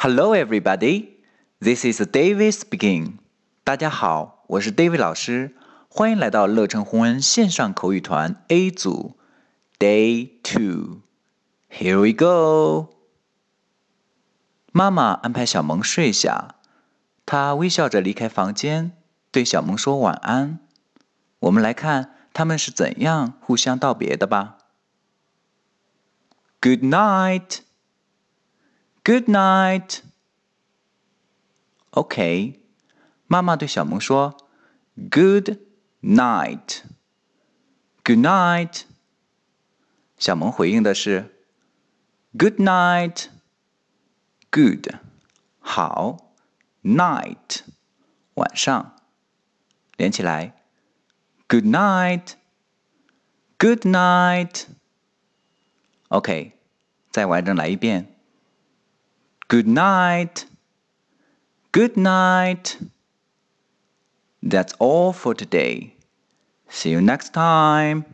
Hello, everybody. This is David speaking. 大家好，我是 David 老师，欢迎来到乐成红恩线上口语团 A 组 Day Two. Here we go. 妈妈安排小萌睡下，她微笑着离开房间，对小萌说晚安。我们来看他们是怎样互相道别的吧。Good night. Good night. OK，妈妈对小萌说：“Good night. Good night.” 小萌回应的是：“Good night. Good，好，night，晚上，连起来，Good night. Good night. OK，再完整来一遍。Good night. Good night. That's all for today. See you next time.